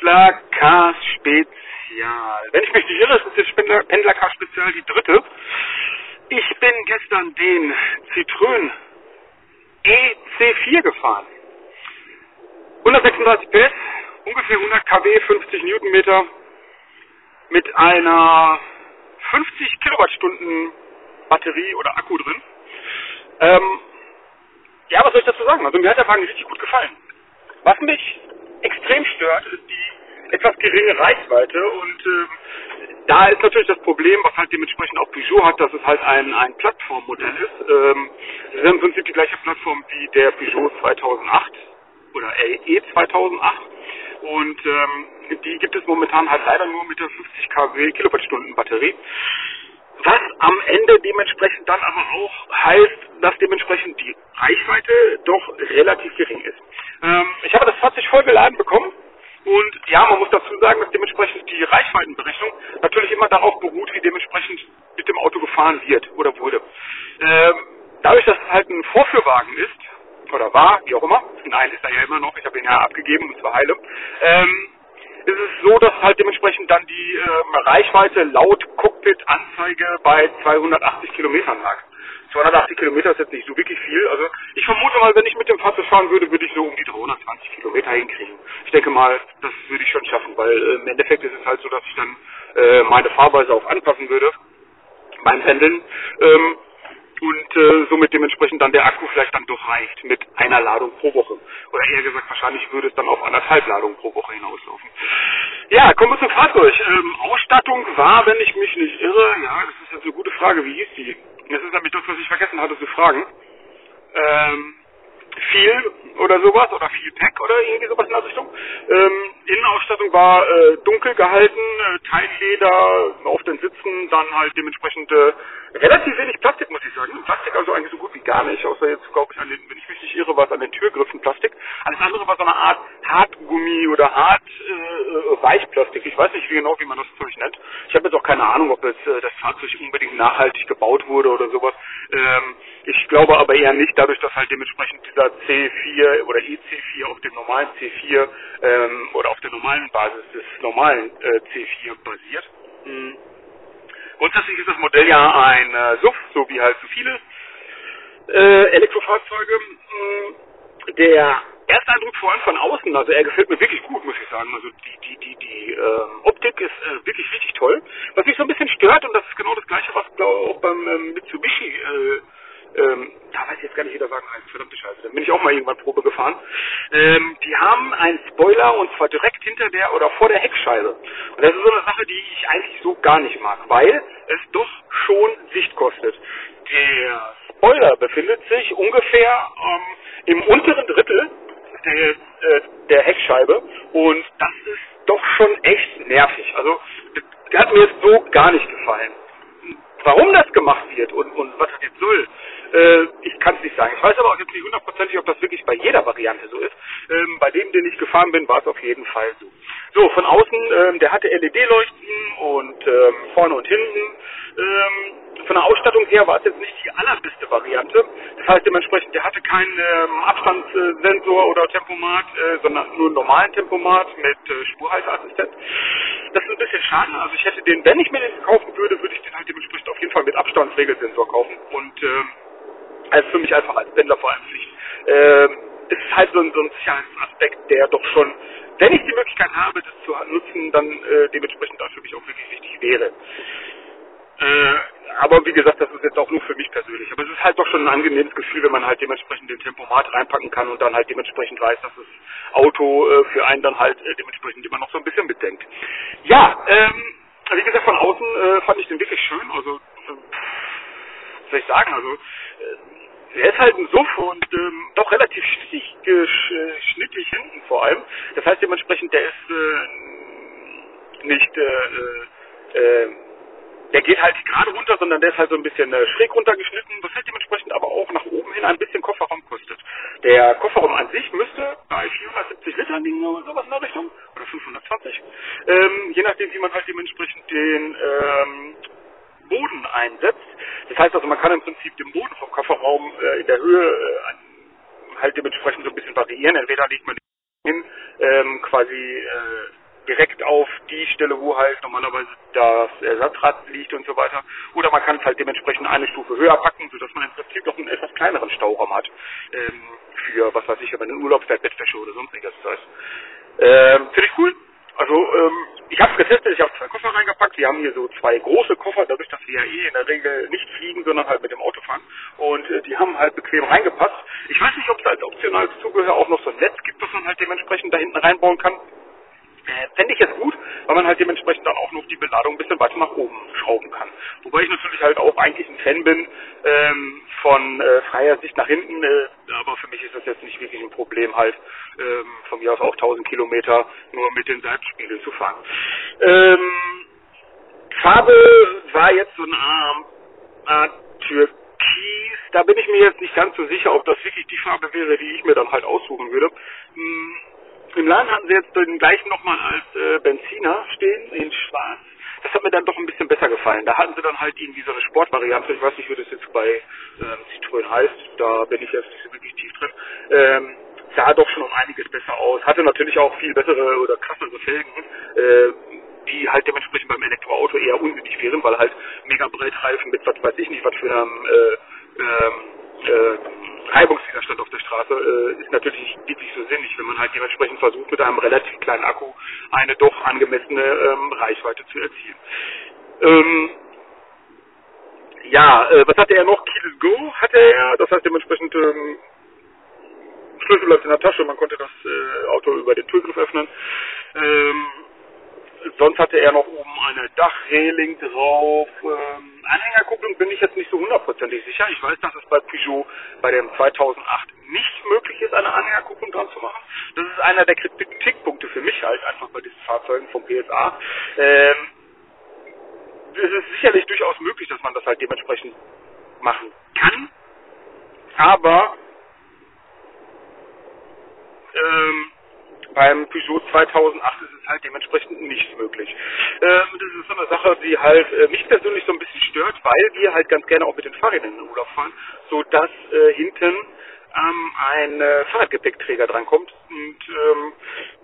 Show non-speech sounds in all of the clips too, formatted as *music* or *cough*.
Pendlercars Spezial. Wenn ich mich nicht irre, ist das Pendler, Pendlercars Spezial die dritte. Ich bin gestern den Citroën EC4 gefahren. 136 PS, ungefähr 100 kW, 50 Newtonmeter mit einer 50 Kilowattstunden Batterie oder Akku drin. Ähm, ja, was soll ich dazu sagen? Also mir hat der Wagen richtig gut gefallen. Was mich extrem stört, ist die etwas geringe Reichweite und äh, da ist natürlich das Problem, was halt dementsprechend auch Peugeot hat, dass es halt ein, ein Plattformmodell ist. Ähm, das ist im Prinzip die gleiche Plattform wie der Peugeot 2008 oder E 2008 und ähm, die gibt es momentan halt leider nur mit der 50 kW Kilowattstunden Batterie. Was am Ende dementsprechend dann aber auch heißt, dass dementsprechend die Reichweite doch relativ gering ist. Ähm, ich habe das Fahrzeug voll geladen bekommen und ja, man muss dazu sagen, dass dementsprechend die Reichweitenberechnung natürlich immer darauf beruht, wie dementsprechend mit dem Auto gefahren wird oder wurde. Ähm, dadurch, dass es halt ein Vorführwagen ist, oder war, wie auch immer, nein, ist er ja immer noch, ich habe ihn ja abgegeben, und zwar heile, ähm, ist es so, dass halt dementsprechend dann die ähm, Reichweite laut Cockpit-Anzeige bei 280 Kilometern lag. 280 Kilometer ist jetzt nicht so wirklich viel. Also ich vermute mal, wenn ich mit dem Fahrzeug fahren würde, würde ich so um die 320 Kilometer hinkriegen. Ich denke mal, das würde ich schon schaffen, weil äh, im Endeffekt ist es halt so, dass ich dann äh, meine Fahrweise auch anpassen würde beim Pendeln. Ähm, und äh, somit dementsprechend dann der Akku vielleicht dann doch reicht mit einer Ladung pro Woche. Oder eher gesagt, wahrscheinlich würde es dann auf anderthalb Ladungen pro Woche hinauslaufen. Ja, kommen wir zum Fahrzeug. Ähm, Ausstattung war, wenn ich mich nicht irre, ja, das ist jetzt eine gute Frage, wie hieß die? Das ist nämlich das, was ich vergessen hatte zu fragen. Ähm, viel oder sowas oder viel Pack oder irgendwie sowas in der Richtung. Ähm, Innenausstattung war äh, dunkel gehalten, äh, Teilleder auf den Sitzen, dann halt dementsprechend äh, relativ wenig Plastik, muss ich sagen. Plastik also eigentlich so gut wie gar nicht, außer jetzt glaube ich an den, wenn ich mich nicht irre, war es an den Türgriffen Plastik. Alles andere war so eine Art Hartgummi oder Hart äh, äh, Weichplastik. Ich weiß nicht wie genau, wie man das Zeug nennt. Ich habe jetzt auch keine Ahnung, ob jetzt äh, das Fahrzeug unbedingt nachhaltig gebaut wurde oder sowas. Ähm, ich glaube aber eher nicht, dadurch, dass halt dementsprechend dieser C4 oder EC4 auf dem normalen C4 ähm, oder auf der normalen Basis des normalen äh, C4 basiert. Mhm. Grundsätzlich ist das Modell ja ein äh, SUV, so wie halt so viele äh, Elektrofahrzeuge. Mhm. Der Ersteindruck vor allem von außen, also er gefällt mir wirklich gut, muss ich sagen. Also die, die, die, die äh, Optik ist äh, wirklich richtig toll. Was mich so ein bisschen stört, und das ist genau das gleiche, was glaube auch beim ähm, Mitsubishi äh, ähm, da weiß ich jetzt gar nicht, wie der Wagen heißt, verdammte Scheiße, da bin ich auch mal irgendwann Probe gefahren. Ähm, die haben einen Spoiler und zwar direkt hinter der oder vor der Heckscheibe. Und das ist so eine Sache, die ich eigentlich so gar nicht mag, weil es doch schon Sicht kostet. Der Spoiler befindet sich ungefähr ähm, im unteren Drittel der, äh, der Heckscheibe und das ist doch schon echt nervig. Also der hat mir jetzt so gar nicht gefallen. Warum das gemacht wird und, und was das jetzt soll, äh, ich kann es nicht sagen. Ich weiß aber auch jetzt nicht hundertprozentig, ob das wirklich bei jeder Variante so ist. Ähm, bei dem, den ich gefahren bin, war es auf jeden Fall so. So, von außen, ähm, der hatte LED-Leuchten und ähm, vorne und hinten. Ähm, von der Ausstattung her war es jetzt nicht die allerbeste Variante. Das heißt dementsprechend, der hatte keinen ähm, Abstandssensor oder Tempomat, äh, sondern nur einen normalen Tempomat mit äh, Spurhalteassistent. Das ist ein bisschen schade. Also ich hätte den, wenn ich mir den kaufen würde, würde ich den halt dementsprechend auf jeden Fall mit Abstandsregelsensor kaufen. Und ähm, also für mich einfach als Pendler vor allem Pflicht. Ähm, es ist halt so ein, so ein Sicherheitsaspekt, der doch schon, wenn ich die Möglichkeit habe, das zu nutzen, dann äh, dementsprechend dann für mich auch wirklich wichtig wäre. Äh, aber wie gesagt, das ist jetzt auch nur für mich persönlich. Aber es ist halt doch schon ein angenehmes Gefühl, wenn man halt dementsprechend den Tempomat reinpacken kann und dann halt dementsprechend weiß, dass das Auto äh, für einen dann halt äh, dementsprechend immer noch so ein bisschen mitdenkt. Ja, ähm, wie gesagt, von außen äh, fand ich den wirklich schön. Also, äh, was soll ich sagen? Also, äh, er ist halt ein Suff und ähm, doch relativ schnittig, äh, schnittig hinten vor allem. Das heißt dementsprechend, der ist äh, nicht, äh, äh, der geht halt gerade runter, sondern der ist halt so ein bisschen äh, schräg runtergeschnitten, was halt dementsprechend aber auch nach oben hin ein bisschen Kofferraum kostet. Der Kofferraum an sich müsste bei 470 Litern liegen oder sowas in der Richtung, oder 520, ähm, je nachdem wie man halt dementsprechend den ähm, Boden einsetzt. Das heißt also, man kann im Prinzip den Boden vom Kofferraum äh, in der Höhe äh, halt dementsprechend so ein bisschen variieren. Entweder legt man den hin, ähm, quasi äh, direkt auf die Stelle, wo halt normalerweise das Ersatzrad liegt und so weiter. Oder man kann es halt dementsprechend eine Stufe höher packen, sodass man im Prinzip noch einen etwas kleineren Stauraum hat. Ähm, für, was weiß ich, wenn man eine Urlaubszeit, Bettwäsche oder sonstiges Zeug. Ähm, Finde ich cool. Also ähm, ich habe es getestet, ich habe zwei Koffer reingepackt. Wir haben hier so zwei große Koffer, dadurch, dass wir ja eh in der Regel nicht fliegen, sondern halt mit dem Auto fahren. Und äh, die haben halt bequem reingepasst. Ich weiß nicht, ob es als optionales Zubehör auch noch so ein Netz gibt, was man halt dementsprechend da hinten reinbauen kann. Äh, Fände ich jetzt gut, weil man halt dementsprechend dann auch noch die Beladung ein bisschen weiter nach oben schrauben kann. Wobei ich natürlich halt auch eigentlich ein Fan bin ähm, von äh, freier Sicht nach hinten, äh, aber für mich ist das jetzt nicht wirklich ein Problem halt ähm, von mir aus auch 1000 Kilometer nur mit den Seitenspiegeln zu fahren. Ähm, Farbe war jetzt so eine Art Türkis. Da bin ich mir jetzt nicht ganz so sicher, ob das wirklich die Farbe wäre, die ich mir dann halt aussuchen würde. Im Laden hatten sie jetzt den gleichen nochmal als äh, Benziner stehen, in schwarz. Das hat mir dann doch ein bisschen besser gefallen. Da hatten sie dann halt irgendwie so eine Sportvariante. Ich weiß nicht, wie das jetzt bei ähm, Citroën heißt. Da bin ich jetzt nicht so wirklich tief drin. Ähm, sah doch schon um einiges besser aus. Hatte natürlich auch viel bessere oder krassere Felgen, äh, die halt dementsprechend beim Elektroauto eher unsinnig wären, weil halt mega Breitreifen mit was weiß ich nicht, was für einem äh, ähm, äh, Reibungswiderstand auf der Straße äh, ist natürlich nicht wirklich so sinnig, wenn man halt dementsprechend versucht, mit einem relativ kleinen Akku eine doch angemessene ähm, Reichweite zu erzielen. Ähm, ja, äh, was hatte er noch? Keyless Go hatte er, das heißt dementsprechend ähm, Schlüssel bleibt in der Tasche, man konnte das äh, Auto über den Türgriff öffnen. Ähm, sonst hatte er noch oben eine Dachreling drauf. Ähm, Anhängerkupplung bin ich jetzt nicht so hundertprozentig sicher. Ich weiß, dass es bei Peugeot bei dem 2008 nicht möglich ist, eine Anhängerkupplung dran zu machen. Das ist einer der Kritikpunkte für mich halt, einfach bei diesen Fahrzeugen vom PSA. Ähm, es ist sicherlich durchaus möglich, dass man das halt dementsprechend machen kann. Aber ähm, beim Peugeot 2008 ist es halt dementsprechend nicht möglich. Ähm, das ist so eine Sache, die halt äh, mich persönlich so ein bisschen stört, weil wir halt ganz gerne auch mit den Fahrrädern in den Urlaub fahren, so dass äh, hinten ähm, ein äh, Fahrradgepäckträger drankommt. Und ähm,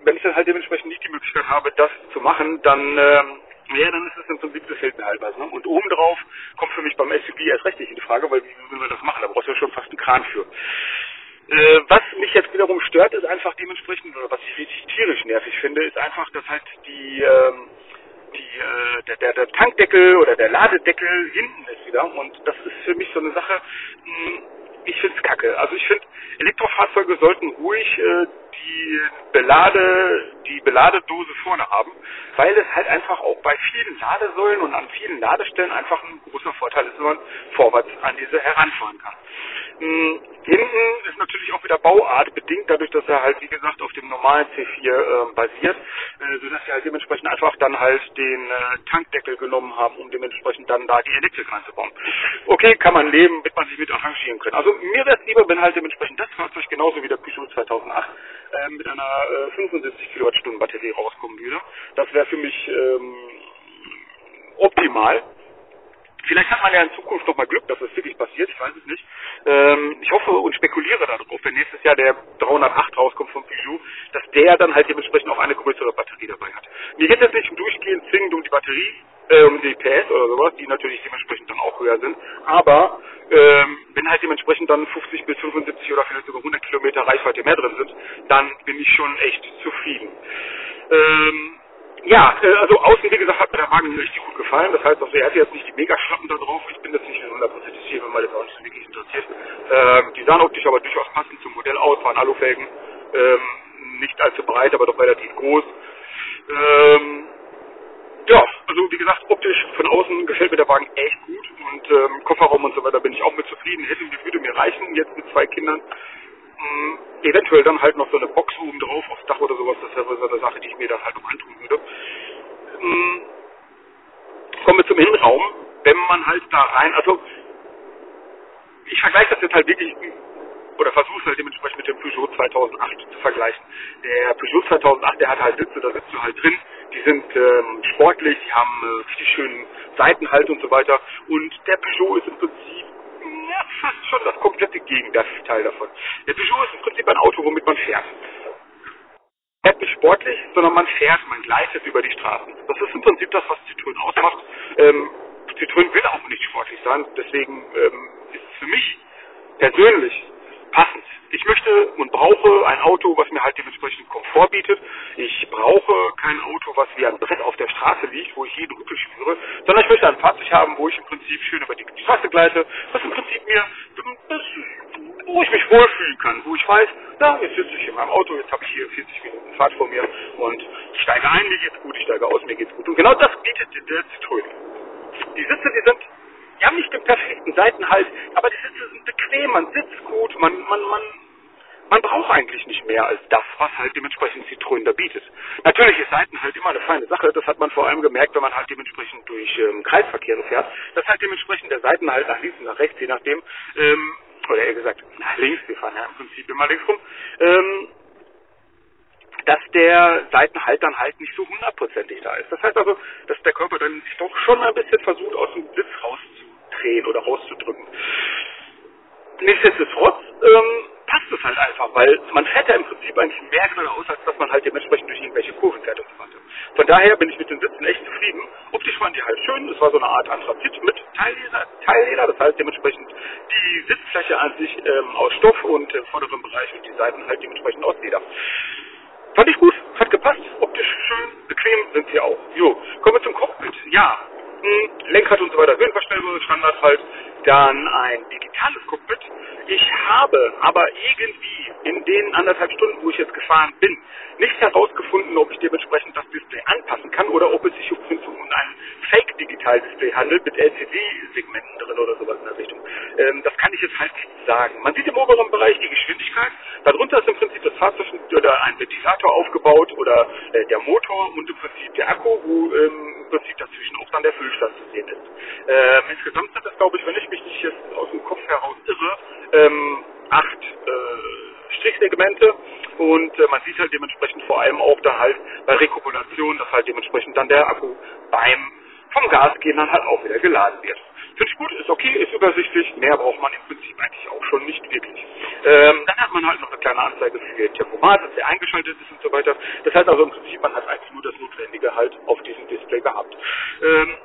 wenn ich dann halt dementsprechend nicht die Möglichkeit habe, das zu machen, dann ähm, ja, dann ist es im Prinzip das fehlt mir. Ne? Und obendrauf kommt für mich beim SUV erst recht nicht in die Frage, weil wie will man das machen? Da brauchst du ja schon fast einen Kran für. Äh, was mich jetzt wiederum stört, ist einfach dementsprechend, oder was ich richtig tierisch nervig finde, ist einfach, dass halt die, ähm, die, äh, der, der, der Tankdeckel oder der Ladedeckel hinten ist wieder. Und das ist für mich so eine Sache, mh, hm, ich finde es kacke. Also ich finde, Elektrofahrzeuge sollten ruhig äh, die Belade, die Beladedose vorne haben, weil es halt einfach auch bei vielen Ladesäulen und an vielen Ladestellen einfach ein großer Vorteil ist, wenn man vorwärts an diese heranfahren kann. Hm, hinten ist natürlich auch wieder Bauart bedingt, dadurch, dass er halt, wie gesagt, auf dem normalen C4 äh, basiert, äh, sodass sie halt dementsprechend einfach dann halt den äh, Tankdeckel genommen haben, um dementsprechend dann da die Elektrik reinzubauen. Okay, kann man leben, wird man sich mit arrangieren können. Also mir wäre es lieber, wenn halt dementsprechend das Fahrzeug genauso wie der Peugeot 2008 äh, mit einer äh, 75 Kilowattstunden Batterie rauskommen würde. Das wäre für mich ähm, optimal. Vielleicht hat man ja in Zukunft noch mal Glück, dass es wirklich passiert, ich weiß es nicht. Ähm, ich hoffe und spekuliere darauf, wenn nächstes Jahr der 308 rauskommt von Peugeot, dass der dann halt dementsprechend auch eine größere Batterie dabei hat. Mir geht es nicht durchgehend zwingend um die Batterie, äh, um die PS oder sowas, die natürlich dementsprechend dann auch höher sind, aber ähm, wenn halt dementsprechend dann 50 bis 75 oder vielleicht sogar 100 Kilometer Reichweite mehr drin sind, dann bin ich schon echt zufrieden. Ähm, ja, äh, also außen, wie gesagt, hat mir der Wagen richtig gut gefallen. Das heißt, also, er hatte jetzt nicht die Megaschlappen da drauf. Ich bin jetzt nicht hundertprozentig sicher, wenn man das auch nicht so wirklich interessiert. Ähm, die sahen optisch aber durchaus passend zum Modell aus, waren Alufelgen. Ähm, nicht allzu breit, aber doch relativ groß. Ähm, ja, also wie gesagt, optisch von außen gefällt mir der Wagen echt gut und ähm, Kofferraum und so weiter bin ich auch mit zufrieden. Hätte würde mir reichen, jetzt mit zwei Kindern. Ähm, eventuell dann halt noch so eine Box oben drauf aufs Dach oder sowas, das wäre so eine Sache, die ich mir dann halt noch antun würde. Ähm, zum Innenraum. Wenn man halt da rein, also ich vergleiche das jetzt halt wirklich oder versuche halt dementsprechend mit dem Peugeot 2008 zu vergleichen. Der Peugeot 2008, der hat halt Sitze, da sitzt du halt drin, die sind ähm, sportlich, die haben äh, richtig schönen Seitenhalt und so weiter und der Peugeot ist im Prinzip ja, fast schon das komplette Gegenteil davon. Der Peugeot ist im Prinzip ein Auto, womit man fährt. Fährt nicht sportlich, sondern man fährt, man gleitet über die Straßen. Das ist im Prinzip das, was Citroën ausmacht. Ähm, Citroën will auch nicht sportlich sein, deswegen ähm, ist es für mich persönlich passend. Ich möchte und brauche ein Auto, was mir halt dementsprechend Komfort bietet. Ich brauche kein Auto, was wie ein Brett auf der Straße liegt, wo ich jeden Rüttel spüre, sondern ich möchte ein Fahrzeug haben, wo ich im Prinzip schön über die Straße gleite, was im Prinzip mir, wo ich mich wohlfühlen kann, wo ich weiß, na, jetzt sitze ich in meinem Auto, jetzt habe ich hier 40 Minuten Fahrt vor mir und ich steige ein, mir geht's gut, ich steige aus, mir geht's gut. Und genau das bietet der Citroën. Die Sitze, die sind die haben nicht den perfekten Seitenhalt, aber die Sitze sind bequem, man sitzt gut, man, man, man, man braucht eigentlich nicht mehr als das, was halt dementsprechend Citroën da bietet. Natürlich ist Seitenhalt immer eine feine Sache, das hat man vor allem gemerkt, wenn man halt dementsprechend durch ähm, Kreisverkehre fährt, dass halt dementsprechend der Seitenhalt nach links und nach rechts, je nachdem, ähm, oder eher gesagt, nach links, wir fahren ja im Prinzip immer links rum, ähm, dass der Seitenhalt dann halt nicht so hundertprozentig da ist. Das heißt also, dass der Körper dann sich doch schon ein bisschen versucht, aus dem Sitz rauszudrehen oder rauszudrücken. Nichtsdestotrotz ähm, passt es halt einfach, weil man fährt ja im Prinzip eigentlich mehr geradeaus, als dass man halt dementsprechend durch irgendwelche Kurven fährt und so weiter. Von daher bin ich mit den Sitzen echt zufrieden. Optisch waren die halt schön. Es war so eine Art Anthrazit mit Teilleder, Teilleder. Das heißt dementsprechend die Sitzfläche an sich ähm, aus Stoff und im vorderen Bereich und die Seiten halt dementsprechend aus Leder. Fand ich gut, hat gepasst, optisch schön, bequem sind sie auch. Jo, kommen wir zum Cockpit. Ja, hm, Lenkrad und so weiter, höhenverstellbare Standard halt. Dann ein digitales Cockpit. Ich habe aber irgendwie in den anderthalb Stunden, wo ich jetzt gefahren bin, nicht herausgefunden, ob ich dementsprechend das Display anpassen kann oder ob es sich um ein Fake-Digital-Display handelt mit LCD-Segmenten drin oder sowas in der Richtung. Ähm, das kann ich jetzt halt nicht sagen. Man sieht im oberen Bereich die Geschwindigkeit. Darunter ist im Prinzip das Fahrzeug oder ein Ventilator aufgebaut oder äh, der Motor und im Prinzip der Akku, wo ähm, im Prinzip dazwischen auch dann der Füllstand zu sehen ist. Ähm, insgesamt sind das, glaube ich, wenn ich mich nicht jetzt aus dem Kopf heraus irre, ähm, acht äh, Strichsegmente und äh, man sieht halt dementsprechend vor allem auch dann halt bei Rekupulation, dass halt dementsprechend dann der Akku beim vom Gas gehen dann halt auch wieder geladen wird. Finde ich gut, ist okay, ist übersichtlich, mehr braucht man im Prinzip eigentlich auch schon nicht wirklich. Ähm, dann hat man halt noch eine kleine Anzeige für den Tempomat, dass der eingeschaltet ist und so weiter. Das heißt also im Prinzip, man hat eigentlich nur das Notwendige halt auf diesem Display gehabt. Ähm,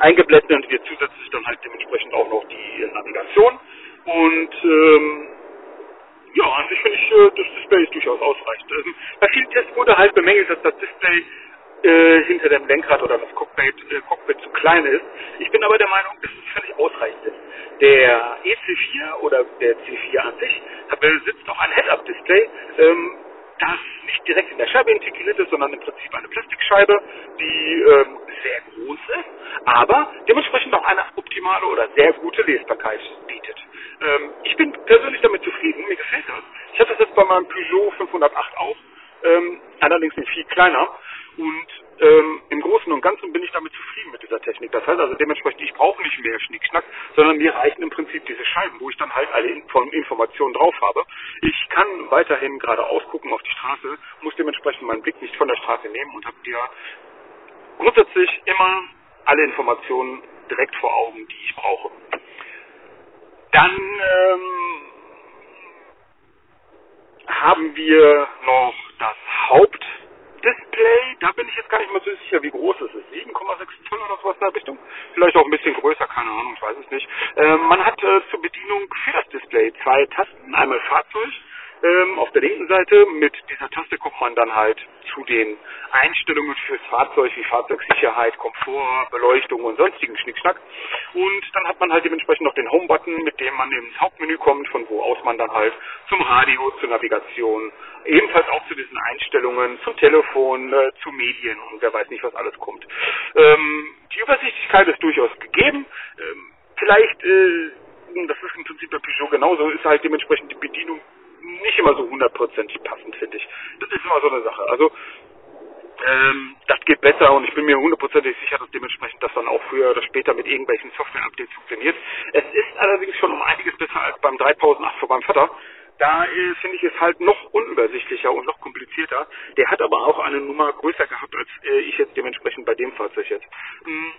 eingeblendet wird zusätzlich dann halt dementsprechend auch noch die Navigation und ähm, ja, an sich finde ich, äh, das Display ist durchaus ausreichend. Ähm, bei vielen Tests wurde halt bemängelt, dass das Display äh, hinter dem Lenkrad oder das Cockpit, äh, Cockpit zu klein ist. Ich bin aber der Meinung, dass es völlig ausreichend ist. Der EC4 oder der C4 an sich besitzt auch ein Head-Up-Display, ähm, das nicht direkt in der Scheibe integriert ist, sondern im Prinzip eine Plastikscheibe, die ähm, sehr groß ist, aber dementsprechend auch eine optimale oder sehr gute Lesbarkeit bietet. Ähm, ich bin persönlich damit zufrieden, mir gefällt das. Ich hatte das jetzt bei meinem Peugeot 508 auch, ähm, allerdings nicht viel kleiner und ähm, im Großen und Ganzen bin ich damit zufrieden mit dieser Technik. Das heißt also dementsprechend, ich brauche nicht mehr Schnickschnack, sondern mir reichen im Prinzip diese Scheiben, wo ich dann halt alle Informationen drauf habe. Ich kann weiterhin geradeaus gucken auf die Straße, muss dementsprechend meinen Blick nicht von der Straße nehmen und habe dir grundsätzlich immer alle Informationen direkt vor Augen, die ich brauche. Dann ähm, haben wir noch das Haupt Display, da bin ich jetzt gar nicht mehr so sicher, wie groß es ist. 7,6 Zoll oder sowas in der Richtung. Vielleicht auch ein bisschen größer, keine Ahnung, ich weiß es nicht. Ähm, man hat äh, zur Bedienung für das Display zwei Tasten. Einmal Fahrzeug ähm, auf der linken Seite. Mit dieser Taste kommt man dann halt zu den Einstellungen fürs Fahrzeug wie Fahrzeugsicherheit, Komfort, Beleuchtung und sonstigen Schnickschnack. Und dann hat man halt dementsprechend noch den Home-Button, mit dem man ins Hauptmenü kommt, von wo aus man dann halt zum Radio, zur Navigation, ebenfalls auch zu diesen Einstellungen, zum Telefon, äh, zu Medien und wer weiß nicht, was alles kommt. Ähm, die Übersichtlichkeit ist durchaus gegeben. Ähm, vielleicht, äh, das ist im Prinzip bei Peugeot genauso, ist halt dementsprechend die Bedienung nicht immer so hundertprozentig passend, finde ich. Das ist immer so eine Sache. Also ähm, das geht besser und ich bin mir hundertprozentig sicher, dass dementsprechend das dann auch früher oder später mit irgendwelchen Software-Updates funktioniert. Es ist allerdings schon um einiges besser als beim 3008 von meinem Vater. Da äh, finde ich es halt noch unübersichtlicher und noch komplizierter. Der hat aber auch eine Nummer größer gehabt als äh, ich jetzt dementsprechend bei dem Fahrzeug jetzt. Hm.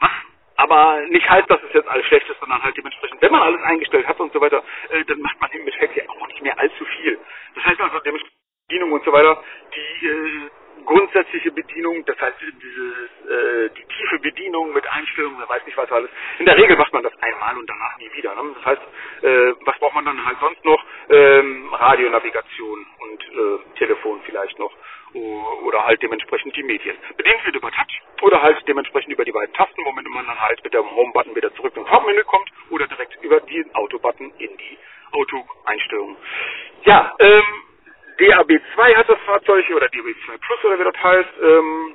Was aber nicht heißt, dass es jetzt alles schlecht ist, sondern halt dementsprechend, wenn man alles eingestellt hat und so weiter, äh, dann macht man im Endeffekt ja auch nicht mehr allzu viel. Das heißt also, dementsprechend Bedienung und so weiter, die äh, grundsätzliche Bedienung, das heißt dieses, äh, die tiefe Bedienung mit Einstellungen, wer weiß nicht was alles. In der Regel macht man das einmal und danach nie wieder. Ne? Das heißt, äh, was braucht man dann halt sonst noch? Ähm, Radionavigation und äh, Telefon vielleicht noch oder halt dementsprechend die Medien. Bedient wird über Touch oder halt dementsprechend über die beiden Tasten, womit man dann halt mit dem Home-Button wieder zurück ins Hauptmenü kommt oder direkt über den Auto-Button in die Auto-Einstellungen. Ja, ähm, DAB2 hat das Fahrzeug oder DAB2 Plus oder wie das heißt. Ähm,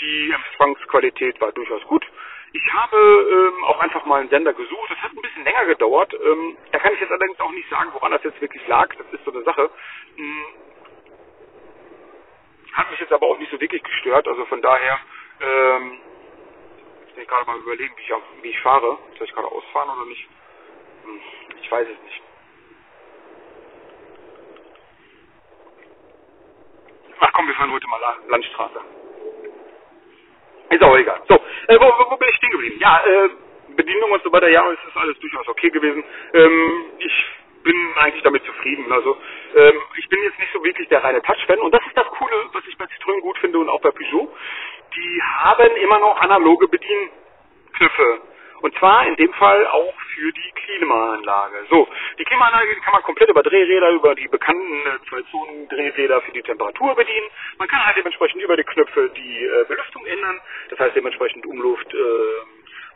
die Empfangsqualität war durchaus gut. Ich habe ähm, auch einfach mal einen Sender gesucht. Das hat ein bisschen länger gedauert. Ähm, da kann ich jetzt allerdings auch nicht sagen, woran das jetzt wirklich lag. Das ist so eine Sache. Hm. Hat mich jetzt aber auch nicht so wirklich gestört. Also von daher, ähm, jetzt ich gerade mal überlegen, wie ich, wie ich fahre. Soll ich gerade ausfahren oder nicht? Hm, ich weiß es nicht. Ach komm, wir fahren heute mal Landstraße. Ist auch egal. So, äh, wo, wo, bin ich stehen geblieben? Ja, äh, Bedienung und so weiter, ja, es ist alles durchaus okay gewesen. Ähm, ich bin eigentlich damit zufrieden. Also ähm, ich bin jetzt nicht so wirklich der reine Touch-Fan und das ist das Coole, was ich bei Citroën gut finde und auch bei Peugeot. Die haben immer noch analoge Bedienknöpfe und zwar in dem Fall auch für die Klimaanlage. So, die Klimaanlage die kann man komplett über Drehräder, über die bekannten äh, Zwei-Zonen-Drehräder für die Temperatur bedienen. Man kann halt dementsprechend über die Knöpfe die äh, Belüftung ändern. Das heißt dementsprechend Umluft, äh,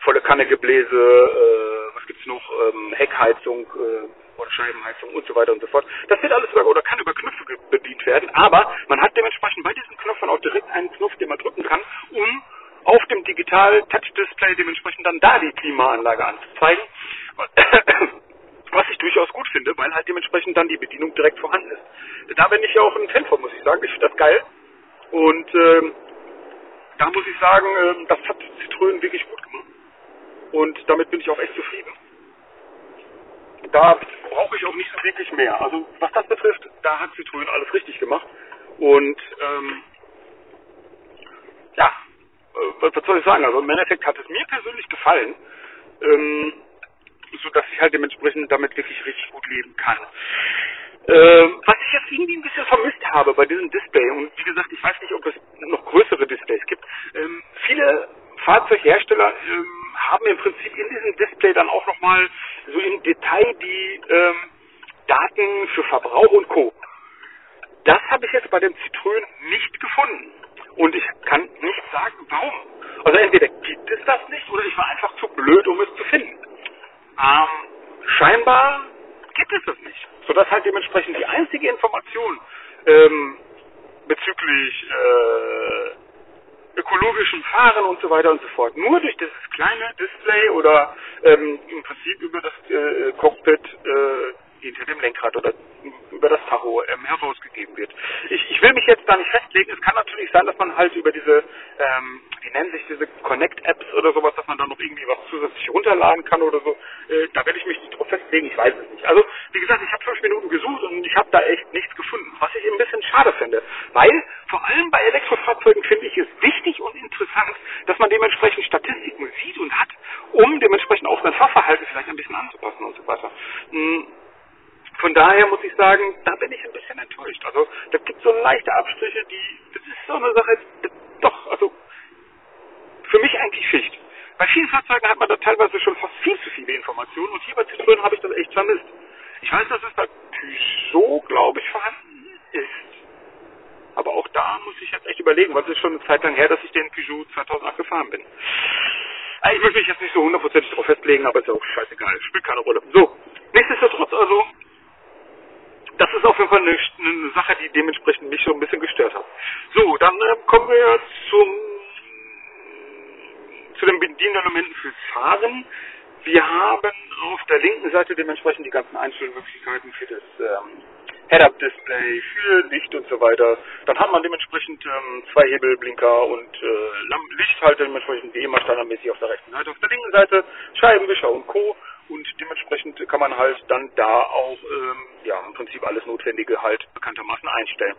volle Kanne Gebläse, äh, was gibt's noch, ähm, Heckheizung äh, oder Scheibenheizung und so weiter und so fort. Das wird alles über, oder kann über Knöpfe bedient werden, aber man hat dementsprechend bei diesen Knöpfen auch direkt einen Knopf, den man drücken kann, um auf dem Digital Touch Display dementsprechend dann da die Klimaanlage anzuzeigen. *coughs* Was ich durchaus gut finde, weil halt dementsprechend dann die Bedienung direkt vorhanden ist. Da bin ich ja auch ein Fan von, muss ich sagen. Ich finde das geil. Und ähm, da muss ich sagen, ähm, das hat Citroën wirklich gut gemacht. Und damit bin ich auch echt zufrieden. Da brauche ich auch nicht so wirklich mehr. Also was das betrifft, da hat Citroën alles richtig gemacht. Und ähm, ja, was, was soll ich sagen? Also im Endeffekt hat es mir persönlich gefallen, ähm, so dass ich halt dementsprechend damit wirklich richtig gut leben kann. Ähm, was ich jetzt irgendwie ein bisschen vermisst habe bei diesem Display, und wie gesagt, ich weiß nicht, ob es noch größere Displays gibt, ähm, viele Fahrzeughersteller ähm, haben im Prinzip in diesem Display dann auch nochmal so im Detail die ähm, Daten für Verbrauch und Co. Das habe ich jetzt bei dem Citroën nicht gefunden. Und ich kann nicht sagen, warum. Also entweder gibt es das nicht oder ich war einfach zu blöd, um es zu finden. Ähm, scheinbar gibt es das nicht. Sodass halt dementsprechend die einzige Information ähm, bezüglich äh, ökologischen Fahren und so weiter und so fort nur durch dieses kleine Display oder ähm, im Prinzip über das äh, Cockpit äh, hinter dem Lenkrad oder über das Tacho ähm, herausgegeben wird. Ich, ich will mich jetzt da nicht festlegen. Es kann natürlich sein, dass man halt über diese, ähm, wie nennen sich diese Connect-Apps oder sowas, dass man da noch irgendwie was zusätzlich runterladen kann oder so. Äh, da werde ich mich nicht drauf festlegen. Ich weiß es nicht. Also, wie gesagt, ich habe fünf Minuten gesucht und ich habe da echt nichts gefunden. Was ich ein bisschen schade finde. Weil, vor allem bei Elektrofahrzeugen finde ich es wichtig und interessant, dass man dementsprechend Statistiken sieht und hat, um dementsprechend auch sein Fahrverhalten vielleicht ein bisschen anzupassen und so weiter. Hm von daher muss ich sagen, da bin ich ein bisschen enttäuscht. Also da gibt so leichte Abstriche, die, das ist so eine Sache, doch, also für mich eigentlich Schicht. Bei vielen Fahrzeugen hat man da teilweise schon fast viel zu viele Informationen und hier bei Citroën habe ich das echt vermisst. Ich weiß, dass es bei Peugeot, glaube ich, vorhanden ist. Aber auch da muss ich jetzt echt überlegen, weil es ist schon eine Zeit lang her, dass ich den Peugeot 2008 gefahren bin. Also ich möchte mich jetzt nicht so hundertprozentig darauf festlegen, aber ist ja auch scheißegal, spielt keine Rolle. So, nichtsdestotrotz also, das ist auf jeden Fall eine, eine, Sache, die dementsprechend mich so ein bisschen gestört hat. So, dann äh, kommen wir zum zu den Bedienelementen fürs Fahren. Wir haben auf der linken Seite dementsprechend die ganzen Einstellmöglichkeiten für das ähm, Head-Up-Display, für Licht und so weiter. Dann hat man dementsprechend ähm, zwei Hebelblinker und äh, Lichthalter dementsprechend wie immer standardmäßig auf der rechten Seite. Auf der linken Seite Scheibenwischer und Co und dementsprechend kann man halt dann da auch ähm, ja im Prinzip alles Notwendige halt bekanntermaßen einstellen.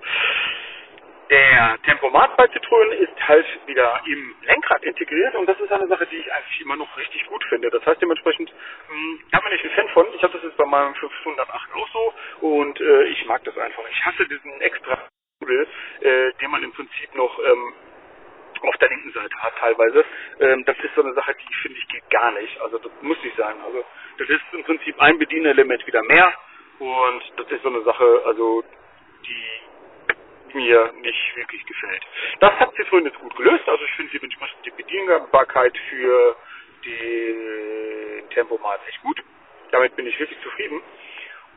Der Tempomat bei Citroën ist halt wieder im Lenkrad integriert und das ist eine Sache, die ich eigentlich immer noch richtig gut finde. Das heißt dementsprechend, hm, da bin ich ein Fan von. Ich habe das jetzt bei meinem 508 auch so und äh, ich mag das einfach. Ich hasse diesen extra äh, den man im Prinzip noch ähm, auf der linken Seite hat teilweise. Ähm, das ist so eine Sache, die finde ich geht gar nicht. Also das muss nicht sein. Also das ist im Prinzip ein Bedienelement wieder mehr und das ist so eine Sache, also die mir nicht wirklich gefällt. Das hat Citroën jetzt gut gelöst, also ich finde dementsprechend die Bedienbarkeit für den Tempomat echt gut. Damit bin ich wirklich zufrieden.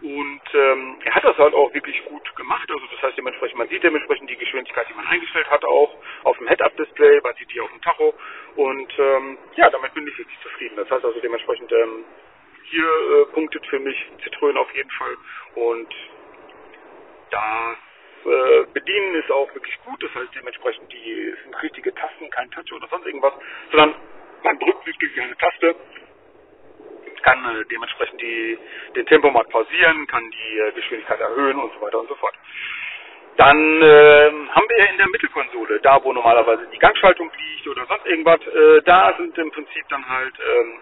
Und ähm, er hat das halt auch wirklich gut gemacht. Also das heißt dementsprechend, man sieht dementsprechend die Geschwindigkeit, die man eingestellt hat, auch auf dem Head-Up-Display, man sieht die auf dem Tacho. Und ähm, ja, damit bin ich wirklich zufrieden. Das heißt also dementsprechend, ähm, hier äh, punktet für mich Citroën auf jeden Fall. Und das äh, Bedienen ist auch wirklich gut. Das heißt dementsprechend, die sind richtige Tasten, kein Touch oder sonst irgendwas, sondern man drückt wirklich eine Taste, kann äh, dementsprechend die, den Tempomat pausieren, kann die äh, Geschwindigkeit erhöhen und so weiter und so fort. Dann äh, haben wir in der Mittelkonsole, da wo normalerweise die Gangschaltung liegt oder sonst irgendwas, äh, da sind im Prinzip dann halt ähm,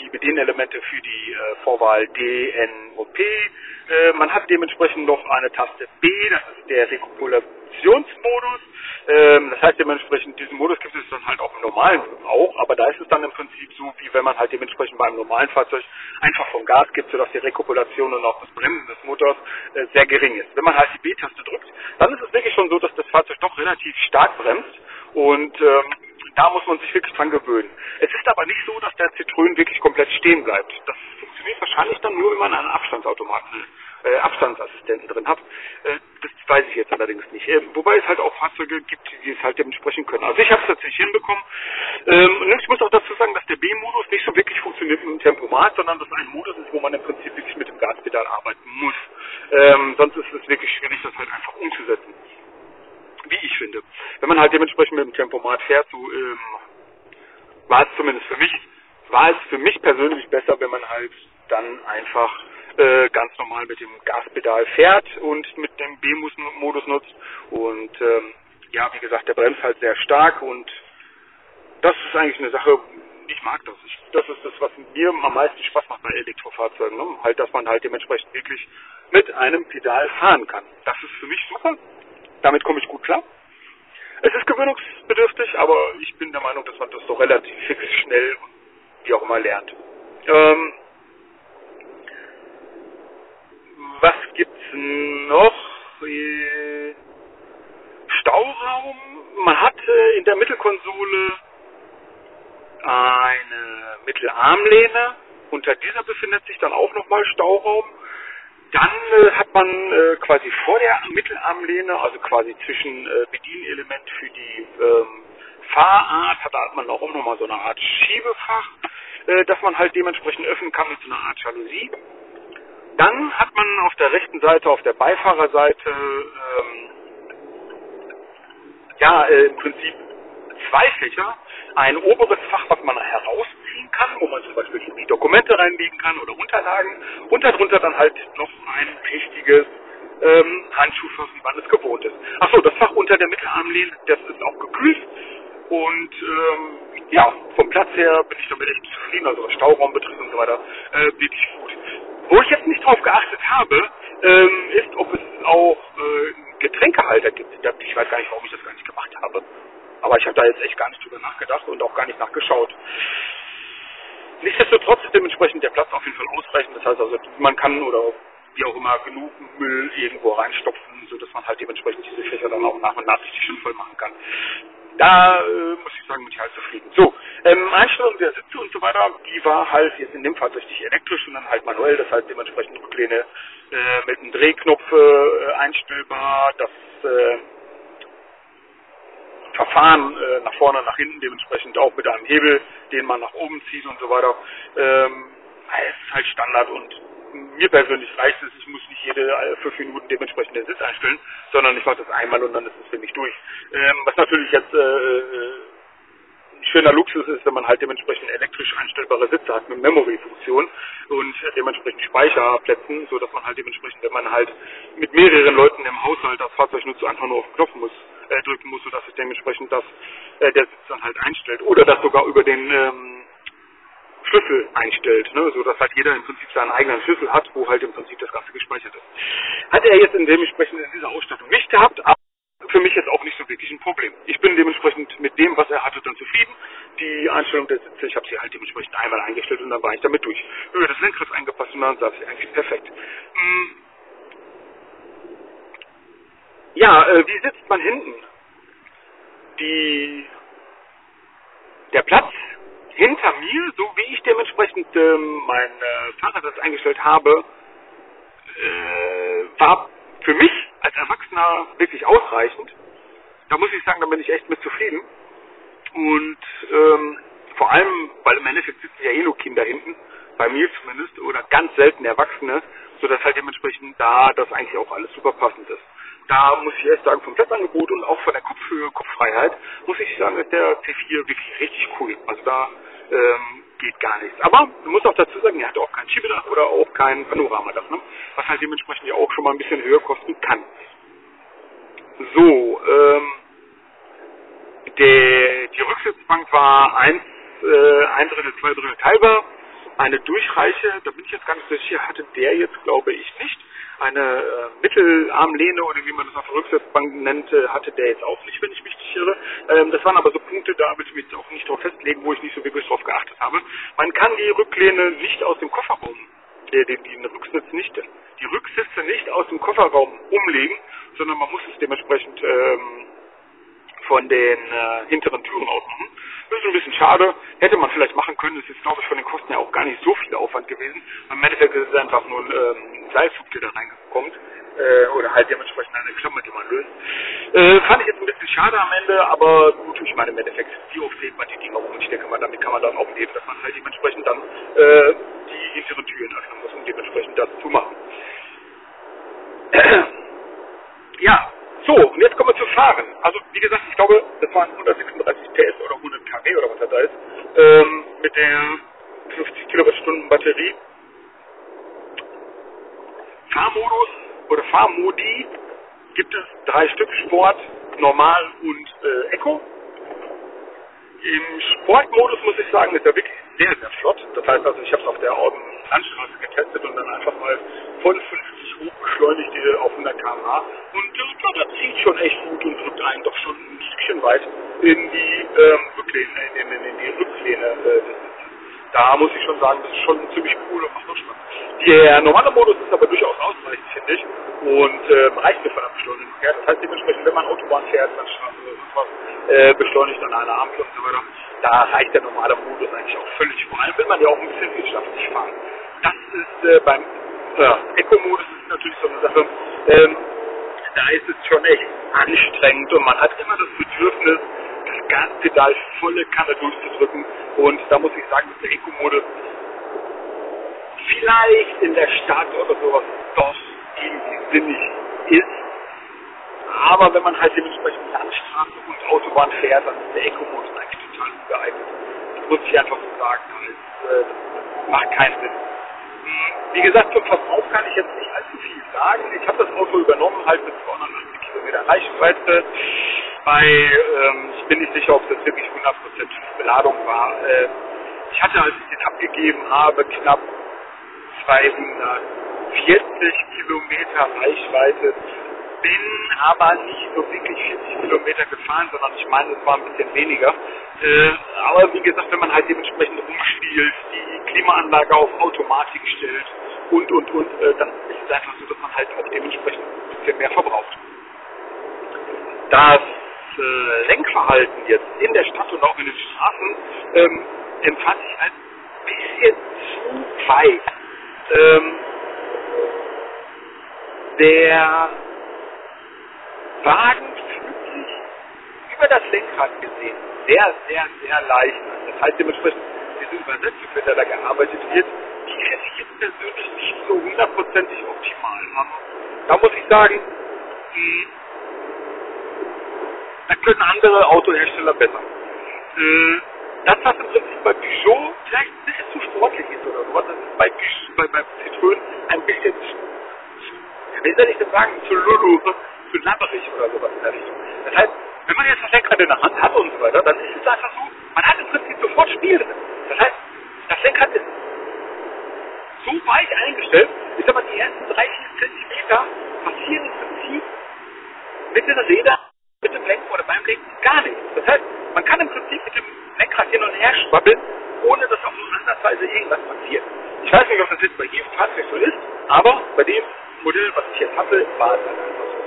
die Bedienelemente für die äh, Vorwahl D, N und P. Äh, man hat dementsprechend noch eine Taste B, das ist der Rekopulationsmodus. Ähm, das heißt dementsprechend, diesen Modus gibt es dann halt auch im normalen auch, aber da ist es dann im Prinzip so, wie wenn man halt dementsprechend beim normalen Fahrzeug einfach vom Gas gibt, sodass die Rekopulation und auch das Bremsen des Motors äh, sehr gering ist. Wenn man halt die B-Taste drückt, dann ist es wirklich schon so, dass das Fahrzeug doch relativ stark bremst und ähm, da muss man sich wirklich dran gewöhnen. Es ist aber nicht so, dass der Citroën wirklich komplett stehen bleibt. Das funktioniert wahrscheinlich dann nur, wenn man einen Abstandsautomaten, äh, Abstandsassistenten drin hat. Äh, das weiß ich jetzt allerdings nicht. Äh, wobei es halt auch Fahrzeuge gibt, die es halt dementsprechend können. Also ich habe es tatsächlich hinbekommen. Ähm, ich muss auch dazu sagen, dass der B-Modus nicht so wirklich funktioniert mit dem Tempomat, sondern dass ein Modus ist, wo man im Prinzip wirklich mit dem Gaspedal arbeiten muss. Ähm, sonst ist es wirklich schwierig, das halt einfach umzusetzen wie ich finde. Wenn man halt dementsprechend mit dem Tempomat fährt, so ähm, war es zumindest für mich, war es für mich persönlich besser, wenn man halt dann einfach äh, ganz normal mit dem Gaspedal fährt und mit dem B-Modus nutzt. Und ähm, ja, wie gesagt, der bremst halt sehr stark und das ist eigentlich eine Sache, ich mag das. Ich, das ist das, was mir am meisten Spaß macht bei Elektrofahrzeugen. Ne? Halt, dass man halt dementsprechend wirklich mit einem Pedal fahren kann. Das ist für mich super. Damit komme ich gut klar. Es ist gewöhnungsbedürftig, aber ich bin der Meinung, dass man das doch relativ fix, schnell und wie auch immer lernt. Ähm, was gibt's noch? Stauraum. Man hat in der Mittelkonsole eine Mittelarmlehne. Unter dieser befindet sich dann auch nochmal Stauraum. Dann äh, hat man äh, quasi vor der Mittelarmlehne, also quasi zwischen äh, Bedienelement für die ähm, Fahrart, hat, da hat man auch nochmal so eine Art Schiebefach, äh, das man halt dementsprechend öffnen kann mit so einer Art Jalousie. Dann hat man auf der rechten Seite, auf der Beifahrerseite, ähm, ja, äh, im Prinzip zwei Fächer. Ein oberes Fach, was man herausziehen kann, wo man zum Beispiel die Dokumente reinlegen kann oder Unterlagen. Und darunter dann halt noch ein richtiges ähm, Handschuhfach, wie man es gewohnt ist. Achso, das Fach unter der Mittelarmlehne, das ist auch gekühlt. Und ähm, ja, vom Platz her bin ich damit echt zufrieden, also was Stauraum betrifft und so weiter, äh, wirklich gut. Wo ich jetzt nicht drauf geachtet habe, ähm, ist, ob es auch äh, Getränkehalter gibt. Ich weiß gar nicht, warum ich das gar nicht gemacht habe. Aber ich habe da jetzt echt gar nicht drüber nachgedacht und auch gar nicht nachgeschaut. Nichtsdestotrotz ist dementsprechend der Platz auf jeden Fall ausreichend. Das heißt also, man kann oder wie auch immer genug Müll irgendwo reinstopfen, sodass man halt dementsprechend diese Fächer dann auch nach und nach richtig schön voll machen kann. Da äh, muss ich sagen, bin ich halt zufrieden. So, ähm, Einstellung der Sitze und so weiter, die war halt jetzt in dem Fall richtig elektrisch und dann halt manuell, das heißt dementsprechend Rücklehne äh, mit einem Drehknopf äh, einstellbar, das äh, Verfahren äh, nach vorne, nach hinten, dementsprechend auch mit einem Hebel, den man nach oben zieht und so weiter. Ähm, es ist halt Standard und mir persönlich reicht es, ich muss nicht jede äh, fünf Minuten dementsprechend den Sitz einstellen, sondern ich mache das einmal und dann ist es für mich durch. Ähm, was natürlich jetzt äh, äh, ein schöner Luxus ist, wenn man halt dementsprechend elektrisch einstellbare Sitze hat mit Memory-Funktion und dementsprechend Speicherplätzen, so dass man halt dementsprechend, wenn man halt mit mehreren Leuten im Haushalt das Fahrzeug nutzt, einfach nur auf den Knopf muss, dementsprechend das, äh, der Sitz dann halt einstellt oder das sogar über den ähm, Schlüssel einstellt, ne, so dass halt jeder im Prinzip seinen eigenen Schlüssel hat, wo halt im Prinzip das Ganze gespeichert ist. Hat er jetzt in dementsprechend in dieser Ausstattung nicht gehabt, aber für mich jetzt auch nicht so wirklich ein Problem. Ich bin dementsprechend mit dem, was er hatte, dann zufrieden. Die Einstellung der Sitze, ich habe sie halt dementsprechend einmal eingestellt und dann war ich damit durch. Höhe des Lenkgriffs eingepasst und dann saß sie eigentlich perfekt. Hm. Ja, äh, wie sitzt man hinten? Die, der Platz hinter mir, so wie ich dementsprechend ähm, mein äh, Fahrersitz eingestellt habe, äh, war für mich als Erwachsener wirklich ausreichend. Da muss ich sagen, da bin ich echt mit zufrieden. Und ähm, vor allem, weil im Endeffekt sitzen ja eh nur Kinder hinten, bei mir zumindest, oder ganz selten Erwachsene, sodass halt dementsprechend da das eigentlich auch alles super passend ist. Da muss ich erst sagen, vom Platzangebot und auch von der Kopfhöhe, Kopffreiheit, muss ich sagen, ist der T4 wirklich richtig cool. Also da ähm, geht gar nichts. Aber du musst auch dazu sagen, er hat auch kein Schiebedach oder auch kein Panoramadach, ne? was halt dementsprechend ja auch schon mal ein bisschen höher kosten kann. So, ähm, der, die Rücksitzbank war eins, äh, ein Drittel, zwei Drittel teilbar. Eine Durchreiche, da bin ich jetzt nicht sicher, hatte der jetzt glaube ich nicht eine äh, Mittelarmlehne oder wie man das auf der Rücksitzbank nennt, äh, hatte der jetzt auch nicht, wenn ich mich nicht irre. Ähm, das waren aber so Punkte, da will ich mich jetzt auch nicht drauf festlegen, wo ich nicht so wirklich drauf geachtet habe. Man kann die Rücklehne nicht aus dem Kofferraum, äh, den, den Rücksitz nicht, die Rücksitze nicht aus dem Kofferraum umlegen, sondern man muss es dementsprechend ähm, von den äh, hinteren Türen aus machen. Das ist ein bisschen schade. Hätte man vielleicht machen können. Es ist, glaube ich, von den Kosten ja auch gar nicht so viel Aufwand gewesen. Im Endeffekt ist es einfach nur ein ähm, Seilzug, der da reinkommt. Äh, oder halt dementsprechend eine Klammer, die man löst. Äh, fand ich jetzt ein bisschen schade am Ende, aber gut, ich meine im Endeffekt, wie oft sieht man die Dinger rum? Ich denke mal, damit kann man dann auch leben, dass man halt dementsprechend dann äh, die hinteren Türen öffnen muss, um dementsprechend das zu machen. *clears throat* ja, so, und jetzt kommen wir zu Fahren. Also, wie gesagt, ich glaube, das waren 136 PS oder 100 kW oder was das da ist, ähm, mit der 50 Kilowattstunden Batterie. Fahrmodus oder Fahrmodi gibt es drei Stück, Sport, Normal und äh, Eco. Im Sportmodus muss ich sagen, ist er wirklich sehr, sehr flott. Das heißt also, ich habe es auf der Landstraße getestet und dann einfach mal voll 50 hoch beschleunigt auf 100 km/h. Und äh, das zieht schon echt gut und drückt einen doch schon ein Stückchen weit in die ähm, Rücklehne, in, in, in, die Rücklehne äh. Da muss ich schon sagen, das ist schon ziemlich cool und macht auch Spaß. Der normale Modus ist aber durchaus ausreichend, finde ich, und ähm, reicht mir von der Beschleunigung her. Das heißt dementsprechend, wenn man Autobahn fährt, dann Straße oder sonst äh, beschleunigt an einer Ampel und so weiter, da reicht der normale Modus eigentlich auch völlig. Vor allem will man ja auch ein bisschen wirtschaftlich fahren. Das ist äh, beim ja, Eco-Modus ist natürlich so eine Sache, ähm, da ist es schon echt anstrengend und man hat immer das Bedürfnis, das Gaspedal volle Kanne durchzudrücken. Und da muss ich sagen, dass der Eco-Modus vielleicht in der Stadt oder sowas doch irgendwie sinnig ist. Aber wenn man halt dementsprechend Landstraße und Autobahn fährt, dann ist der Eco-Modus eigentlich total ungeeignet. Das muss ich einfach so sagen. Das, äh, das macht keinen Sinn. Wie gesagt, zum Verbrauch kann ich jetzt nicht allzu viel sagen. Ich habe das Auto übernommen, halt mit 290 Kilometer Reichweite. Bei, ähm, ich bin nicht sicher, ob das wirklich 100% Beladung war. Äh, ich hatte, als ich den abgegeben habe, knapp 240 Kilometer Reichweite. Bin aber nicht so wirklich 40 Kilometer gefahren, sondern ich meine, es war ein bisschen weniger. Äh, aber wie gesagt, wenn man halt dementsprechend umspielt, die Klimaanlage auf Automatik stellt und, und, und, äh, dann ist es einfach so, dass man halt auch dementsprechend ein bisschen mehr verbraucht. Das äh, Lenkverhalten jetzt in der Stadt und auch in den Straßen ähm, empfand ich als bisschen zu weit. Ähm, der Wagen fühlt sich über das Lenkrad gesehen sehr, sehr, sehr leicht. Das heißt dementsprechend, diese Übersetzung, mit der da gearbeitet wird, die hätte ich jetzt persönlich nicht so hundertprozentig optimal. Da muss ich sagen, hm, da können andere Autohersteller besser. Äh, das, was im Prinzip bei Peugeot vielleicht ein bisschen zu sportlich ist oder sowas, das ist bei, bei, bei Citroën ein bisschen zu, wie soll ich das sagen, zu lulu, zu oder sowas in der Richtung. Das heißt, wenn man jetzt das Lenkrad in der Hand hat und so weiter, dann ist es einfach so, man hat im Prinzip sofort Spiel drin. Das heißt, das Lenkrad ist so weich eingestellt, ich mal, die ersten 3, 4 Zentimeter passieren im Prinzip mit den Rädern, mit dem Lenken oder beim Lenken gar nichts. Das heißt, man kann im Prinzip mit dem Lenkrad hin und her schwabbeln, ohne dass auf eine Weise irgendwas passiert. Ich weiß nicht, ob das jetzt bei jedem Fahrzeug so ist, aber bei dem Modell, was ich jetzt hatte, war es halt einfach so.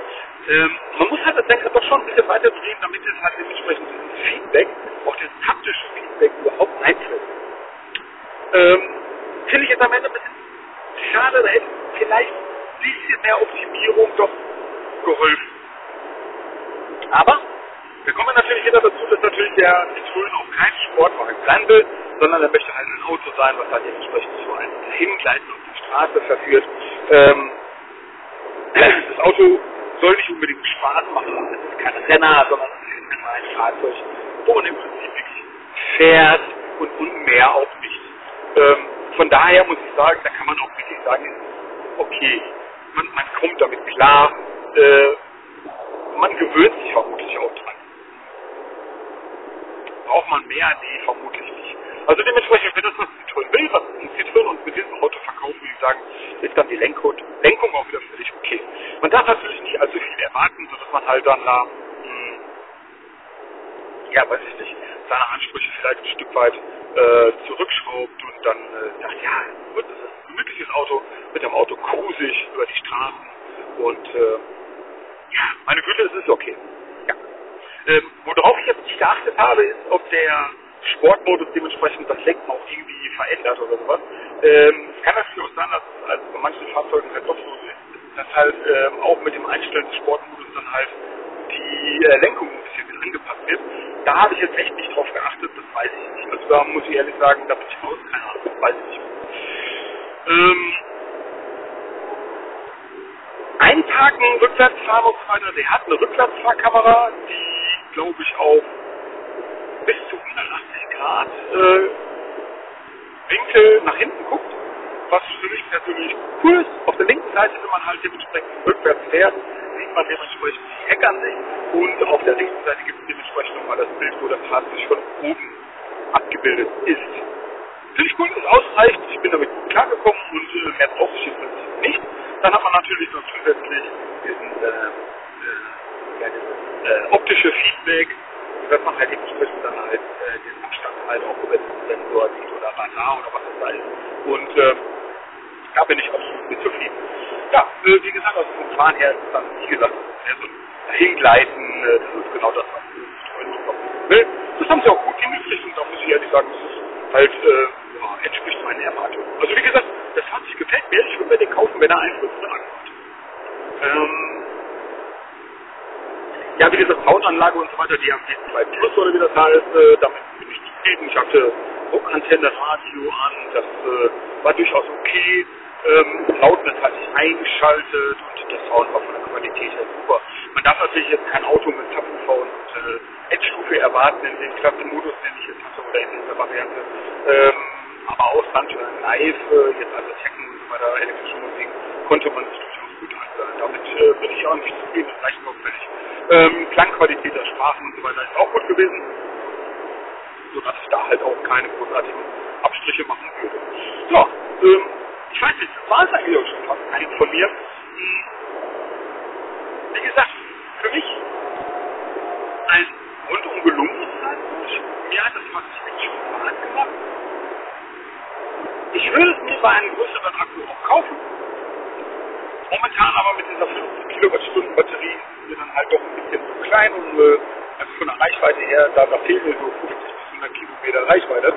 Ähm, man muss halt das Lenkrad doch schon ein bisschen weiter drehen, damit es halt dementsprechend dieses Feedback, auch das haptische Feedback überhaupt eintritt. Ähm, Finde ich jetzt am Ende ein bisschen schade, da hätte vielleicht ein bisschen mehr Optimierung doch geholfen. Aber wir kommen natürlich wieder dazu, dass natürlich der Citroën auch kein Sportwagen sein will, sondern er möchte halt ein Auto sein, was halt dementsprechend zu einem Hingleiten auf der Straße verführt. Ähm, *clears throat* das Auto soll nicht unbedingt Spaß machen, es ist kein Renner, sondern es ist ein Fahrzeug, wo man im Prinzip wirklich fährt und, und mehr auch nicht. Ähm, von daher muss ich sagen, da kann man auch wirklich sagen, okay, man, man kommt damit klar, äh, man gewöhnt sich vermutlich auch dran. Braucht man mehr? Nee, vermutlich nicht. Also dementsprechend, wenn das was Citroën will, was Citroën und mit diesem Auto verkaufen, würde ich sagen, ist dann die Lenkung, Lenkung auch wieder völlig okay. Man darf natürlich nicht allzu viel erwarten, sodass man halt dann da, mh, hm, ja, weiß ich nicht, seine Ansprüche vielleicht ein Stück weit äh, zurückschraubt und dann äh, sagt, ja, gut, das ist ein gemütliches Auto, mit dem Auto ich über die Straßen und äh, ja, meine Güte, es ist okay. Ja. Ähm, worauf ich jetzt nicht geachtet habe, ist, ob der Sportmodus dementsprechend das Lenken auch irgendwie verändert oder sowas. Ähm, kann natürlich auch sein, dass also bei manchen Fahrzeugen halt doch so ist, dass halt ähm, auch mit dem Einstellen des Sportmodus dann halt die äh, Lenkung ein bisschen angepasst wird. Da habe ich jetzt echt nicht drauf geachtet, das weiß ich nicht. Also da muss ich ehrlich sagen, da bin ich raus, keine Ahnung, das weiß ich nicht. Ähm, Einparken, rückwärts fahren und so weiter. Der hat eine Rückwärtsfahrkamera, die, glaube ich, auf bis zu 180 Grad äh, Winkel nach hinten guckt, was für mich persönlich cool ist. Auf der linken Seite, wenn man halt dementsprechend rückwärts fährt, sieht man dementsprechend die Heckansicht und auf der rechten Seite gibt es dementsprechend nochmal das Bild, wo das Fahrzeug von oben abgebildet ist. Finde ich cool, ist ausreichend, ich bin damit klargekommen und äh, mehr brauche ich jetzt nicht. Dann hat man natürlich noch zusätzlich diesen äh, äh, äh, optische Feedback, dass man halt dementsprechend dann halt äh, den halt auch über den Sensor sieht oder Radar oder was das da ist. Und äh, da bin ich absolut mit zufrieden. Ja, äh, wie gesagt, also vom Fahren her ist dann, wie gesagt, mehr so ein Hingleiten, äh, das ist genau das, was ich will. Das haben sie auch gut hingekriegt und da muss ich ehrlich sagen, das ist halt äh, ja, entspricht meinen Erwartungen. Also wie gesagt, das Fahrzeug gefällt mir, ich würde mir den kaufen, wenn er Einfluss hat. Ähm, ja, wie gesagt, Soundanlage und so weiter, die haben D2 Plus oder wie das heißt, äh, damit bin ich zufrieden. Ich hatte Druckantenne, Radio an, das äh, war durchaus okay. Ähm, Lautness hatte ich eingeschaltet und der Sound war von der Qualität her super. Man darf natürlich jetzt kein Auto mit Subwoofer und äh, Endstufe erwarten in dem Klassenmodus, den ich jetzt hatte oder in dieser Variante. Ähm, aber auch Sunshine Live, äh, jetzt also Techno und so weiter, elektrische Musik, konnte man sich durchaus gut anhören. Damit äh, bin ich auch nicht zufrieden, das reicht mir auch völlig. Ähm, Klangqualität der Sprachen und so weiter ist auch gut gewesen, sodass ich da halt auch keine großartigen Abstriche machen würde. Ja, ähm, ich weiß nicht, war es eigentlich auch schon fast eigentlich von mir. Hm. Wie gesagt, für mich ein rundum gelungenes Zeitpunkt. Mir hat das fast echt Spaß gemacht. Ich würde es mir bei einem größeren Akku auch kaufen. Momentan aber mit dieser 50 Kilowattstunden Batterie sind dann halt doch ein bisschen zu klein und äh, von der Reichweite her, da, da fehlen mir so 50 bis 100 Kilometer Reichweite.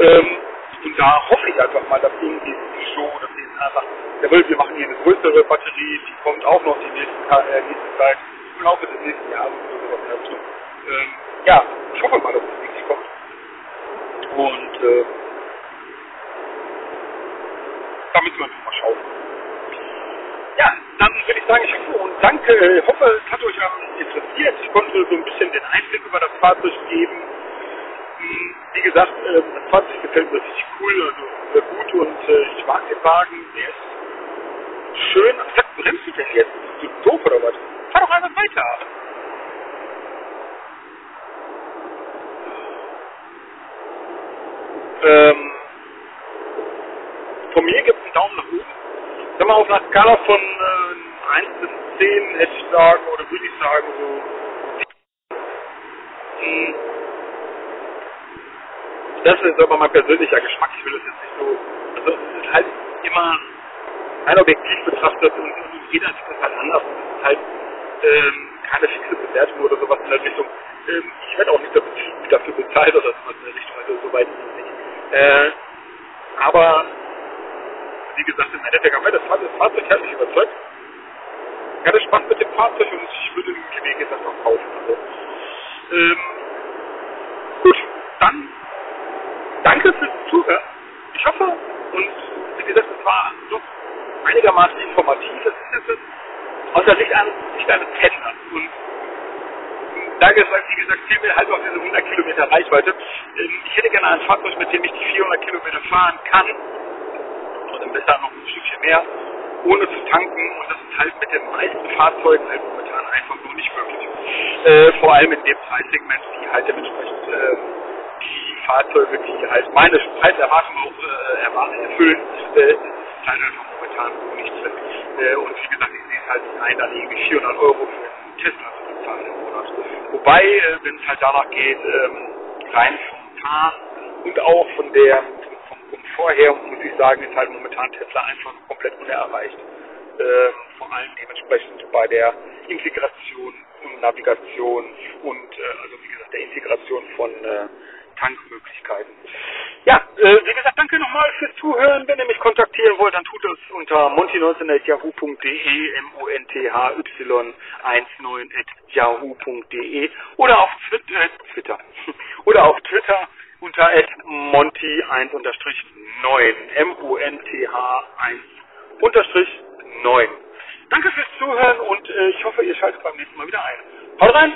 Ähm, und da hoffe ich einfach mal, dass irgendwie die Show, dass die einfach, jawohl, wir machen hier eine größere Batterie, die kommt auch noch die nächste, äh, nächste Zeit, im Laufe des nächsten Jahres oder sowas. Ähm, ja, ich hoffe mal, dass es wirklich kommt. Und äh, da müssen wir mal schauen. Ja, dann würde ich sagen, ich hoffe und danke, ich hoffe, es hat euch interessiert. Ich konnte so ein bisschen den Einblick über das Fahrzeug geben. Wie gesagt, äh, 20 gefällt mir richtig cool, also sehr gut und äh, ich mag den Wagen. Der ist schön. Was bremst du denn jetzt? Bist du doof oder was? Fahr doch einfach weiter. Ähm, von mir gibt es einen Daumen nach oben. Sag mal, auf einer Skala von äh, 1 bis 10 hätte ich sagen, oder würde ich sagen, so. Mh, hm. Das ist aber mein persönlicher Geschmack. Ich will das jetzt nicht so. Also, es ist halt immer ein objektiv betrachtet und, und jeder sieht das halt anders. Es ist halt ähm, keine fixe Bewertung oder sowas in der Richtung. Ähm, ich werde auch nicht dafür bezahlt oder sowas in der Richtung, also soweit ist es nicht. Äh, aber wie gesagt, im Endeffekt haben wir das, Fahrzeug hat mich überzeugt. Ich hatte Spaß mit dem Fahrzeug und ich würde den Gewege das auch kaufen. Also, ähm, gut, dann danke fürs Zuhören. Ich hoffe, und wie gesagt, es war doch einigermaßen informativ. Es ist jetzt aus der Sicht, eines Pendlers. Und da gesagt, wie gesagt, fehlt mir halt auch diese 100 Kilometer Reichweite. Ähm, ich hätte gerne ein Fahrzeug, mit dem ich die 400 Kilometer fahren kann und besser noch ein Stückchen mehr, ohne zu tanken. Und das ist halt mit den meisten Fahrzeugen halt momentan einfach noch nicht möglich. Äh, vor allem in dem Preissegment, die halt dementsprechend äh, Fahrzeuge, die halt meine Preiserwartungen auch äh, erfüllen, äh, ist halt einfach momentan nicht drin. Äh, und wie gesagt, ich sehe es halt ein, dann irgendwie 400 Euro für einen Tesla zu bezahlen im Monat. Wobei, äh, wenn es halt danach geht, ähm, rein vom Fahren und auch von der vorher, muss ich sagen, ist halt momentan Tesla einfach komplett unerreicht. Ähm, vor allem dementsprechend bei der Integration und Navigation und äh, also wie gesagt der Integration von äh, Tankmöglichkeiten. Ja, äh, wie gesagt, danke nochmal fürs Zuhören. Wenn ihr mich kontaktieren wollt, dann tut es unter monty19.yahoo.de, m-o-n-t-h-y-19.yahoo.de oder auf Twitter, äh, *laughs* oder auf Twitter unter monty1-9, M-O-N-T-H 1-9. Danke fürs Zuhören und äh, ich hoffe, ihr schaltet beim nächsten Mal wieder ein. Haut rein!